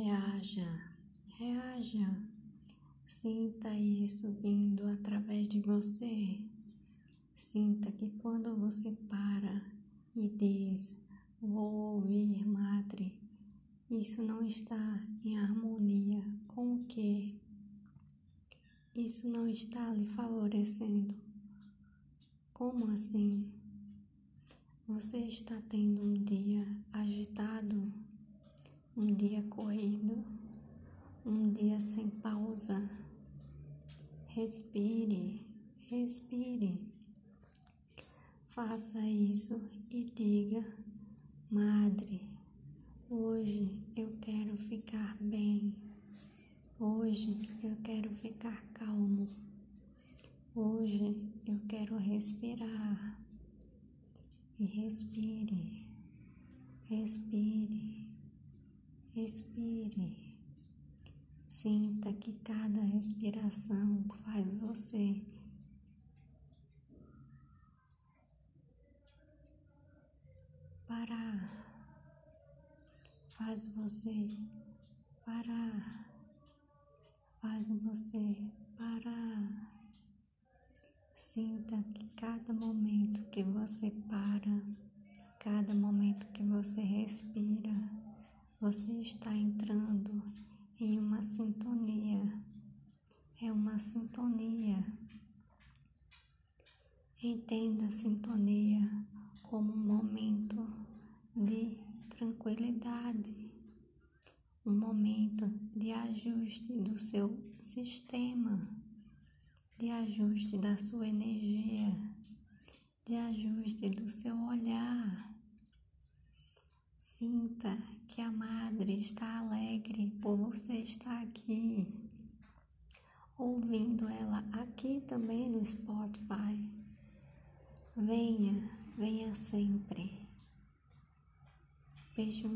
Reaja, reaja. Sinta isso vindo através de você. Sinta que quando você para e diz: Vou ouvir, Madre, isso não está em harmonia com o que? Isso não está lhe favorecendo. Como assim? Você está tendo um dia agitado, um dia corrido? um dia sem pausa. Respire, respire. Faça isso e diga: Madre, hoje eu quero ficar bem. Hoje eu quero ficar calmo. Hoje eu quero respirar. E respire, respire, respire. Sinta que cada respiração faz você parar, faz você parar, faz você parar. Sinta que cada momento que você para, cada momento que você respira, você está entrando em uma sintonia. É uma sintonia. Entenda a sintonia como um momento de tranquilidade, um momento de ajuste do seu sistema, de ajuste da sua energia, de ajuste do seu olhar Sinta que a Madre está alegre por você estar aqui, ouvindo ela aqui também no Spotify. Venha, venha sempre. Beijo.